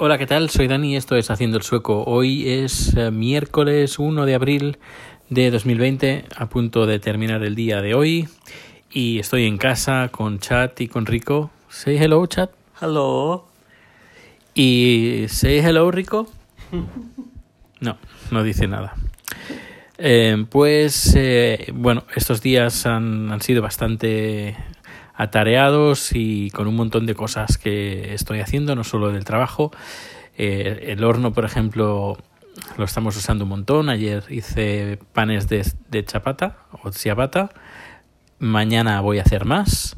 Hola, ¿qué tal? Soy Dani y esto es Haciendo el Sueco. Hoy es eh, miércoles 1 de abril de 2020, a punto de terminar el día de hoy. Y estoy en casa con Chat y con Rico. Say hello, Chat. Hello. Y say hello, Rico. No, no dice nada. Eh, pues eh, bueno, estos días han, han sido bastante atareados y con un montón de cosas que estoy haciendo, no solo del trabajo. Eh, el horno, por ejemplo, lo estamos usando un montón. Ayer hice panes de, de chapata o ciabatta. Mañana voy a hacer más.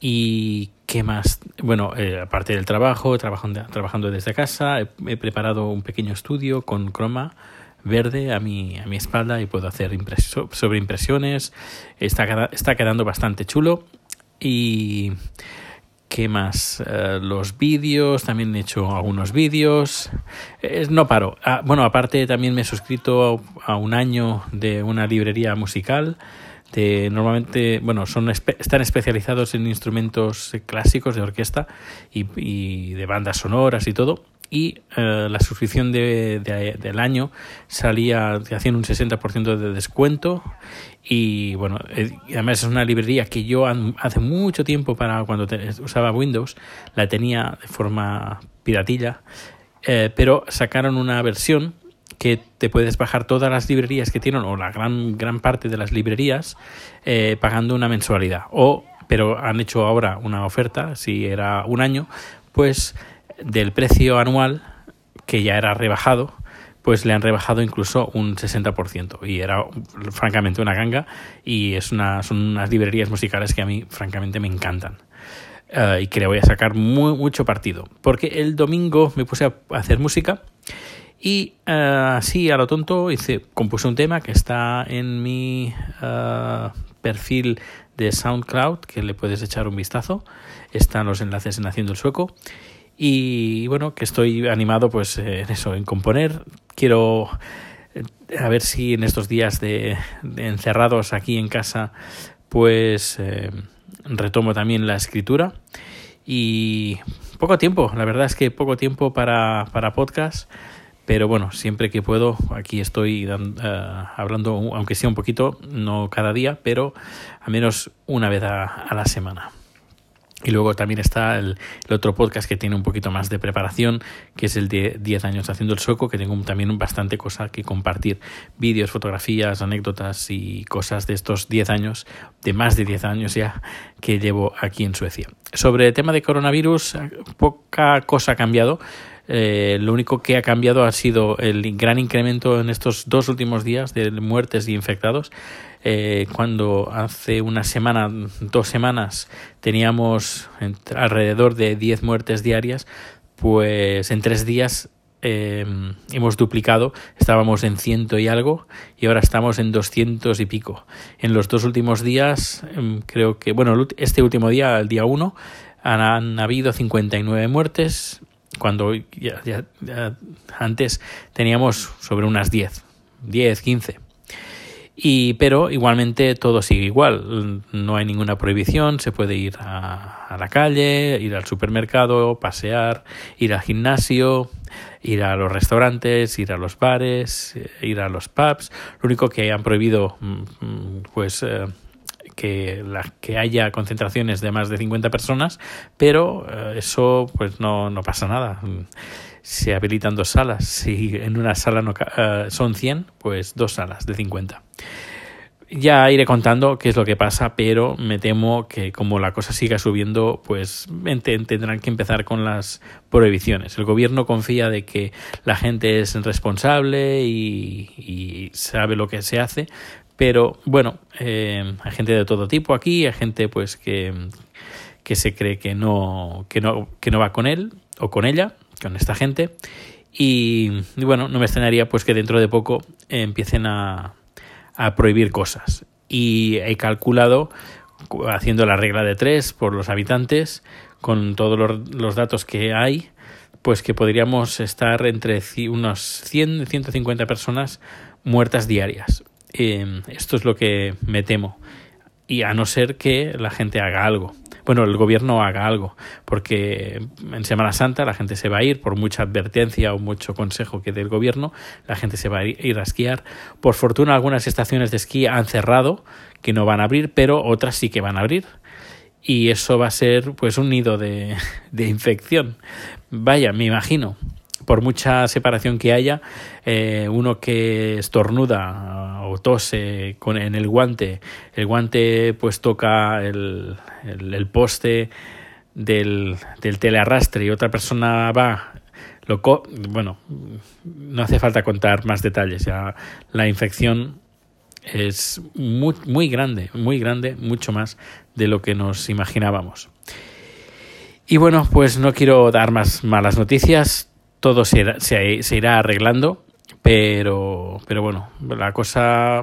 ¿Y qué más? Bueno, eh, aparte del trabajo, trabajando, trabajando desde casa, he, preparado un pequeño estudio con croma verde a mi, a mi espalda y puedo hacer impreso, sobre impresiones. Está, está quedando bastante chulo. Y ¿Qué más? Uh, los vídeos, también he hecho algunos vídeos. Eh, no paro. Ah, bueno, aparte también me he suscrito a, un año de una librería musical. De, normalmente, bueno, son están especializados en instrumentos clásicos de orquesta y de bandas sonoras y todo y uh, la suscripción de, de, del año salía haciendo un 60% de descuento y bueno, eh, además es una librería que yo hace mucho tiempo para cuando te, usaba Windows la tenía de forma piratilla, eh, pero sacaron una versión que te puedes bajar todas las librerías que tienen o la gran gran parte de las librerías eh, pagando una mensualidad. O pero han hecho ahora una oferta si era un año pues del precio anual, que ya era rebajado, pues le han rebajado incluso un 60% y era francamente una ganga y es una, son unas librerías musicales que a mí francamente me encantan. Uh, y que le voy a sacar muy, mucho partido. Porque el domingo me puse a hacer música y uh, así a lo tonto hice, compuse un tema que está en mi uh, perfil de SoundCloud, que le puedes echar un vistazo. Están los enlaces en Haciendo el Sueco y bueno, que estoy animado pues en eso, en componer. Quiero a ver si en estos días de, encerrados aquí en casa pues eh, retomo también la escritura y poco tiempo, la verdad es que poco tiempo para, para podcast, pero bueno, siempre que puedo aquí estoy uh, hablando, aunque sea un poquito, no cada día, pero al menos una vez a la semana. Y luego también está el, otro podcast que tiene un poquito más de preparación, que es el de 10 años haciendo el sueco, que tengo también bastante cosa que compartir. Vídeos, fotografías, anécdotas y cosas de estos 10 años, de más de 10 años ya, que llevo aquí en Suecia. Sobre el tema de coronavirus, poca cosa ha cambiado. Eh, lo único que ha cambiado ha sido el gran incremento en estos dos últimos días de muertes y infectados. Eh, cuando hace una semana, dos semanas, teníamos alrededor de 10 muertes diarias, pues en tres días eh, hemos duplicado, estábamos en ciento y algo y ahora estamos en doscientos y pico. En los dos últimos días, eh, creo que, bueno, este último día, el día 1, han, han habido 59 muertes, cuando ya, ya, antes teníamos sobre unas 10, 10, 15. Y, pero igualmente todo sigue igual, no hay ninguna prohibición, se puede ir a, a, la calle, ir al supermercado, pasear, ir al gimnasio, ir a los restaurantes, ir a los bares, ir a los pubs. Lo único que han prohibido, pues, eh, que, la, que haya concentraciones de más de 50 personas, pero eh, eso pues no, no pasa nada se habilitan dos salas. Si en una sala no, uh, son 100, pues dos salas de 50. Ya iré contando qué es lo que pasa, pero me temo que como la cosa siga subiendo, pues tendrán que empezar con las prohibiciones. El gobierno confía de que la gente es responsable y sabe lo que se hace, pero bueno, eh, hay gente de todo tipo aquí, hay gente pues que, que se cree que no, que no, que no va con él o con ella con esta gente. Y, y, bueno, no me extrañaría pues que dentro de poco empiecen a, a, prohibir cosas. Y he calculado, haciendo la regla de tres por los habitantes, con todos los, datos que hay, pues que podríamos estar entre unos 100, 150 personas muertas diarias. Eh, esto es lo que me temo. Y a no ser que la gente haga algo bueno, el gobierno haga algo, porque en Semana Santa la gente se va a ir, por mucha advertencia o mucho consejo que dé el gobierno, la gente se va a ir a esquiar. Por fortuna algunas estaciones de esquí han cerrado, que no van a abrir, pero otras sí que van a abrir. Y eso va a ser pues un nido de, de infección. Vaya, me imagino por mucha separación que haya, eh, uno que estornuda tose con, en el guante, el guante pues toca el, el, poste del, del telearrastre y otra persona va lo bueno, no hace falta contar más detalles. Ya la infección es muy, muy grande, muy grande, mucho más de lo que nos imaginábamos. Y bueno, pues no quiero dar más malas noticias todo se, se, irá arreglando, pero, pero bueno, la cosa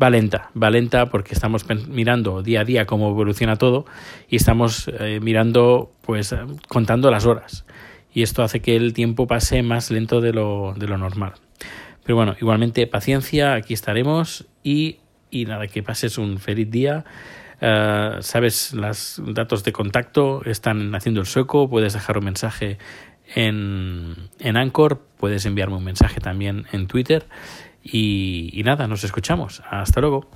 va lenta, va lenta porque estamos mirando día a día cómo evoluciona todo y estamos eh, mirando, pues, contando las horas. Y esto hace que el tiempo pase más lento de lo, de lo normal. Pero bueno, igualmente paciencia, aquí estaremos y, y nada, que pases un feliz día. Uh, sabes, los datos de contacto están haciendo el sueco, puedes dejar un mensaje en, en Anchor, puedes enviarme un mensaje también en Twitter y, y nada, nos escuchamos. Hasta luego.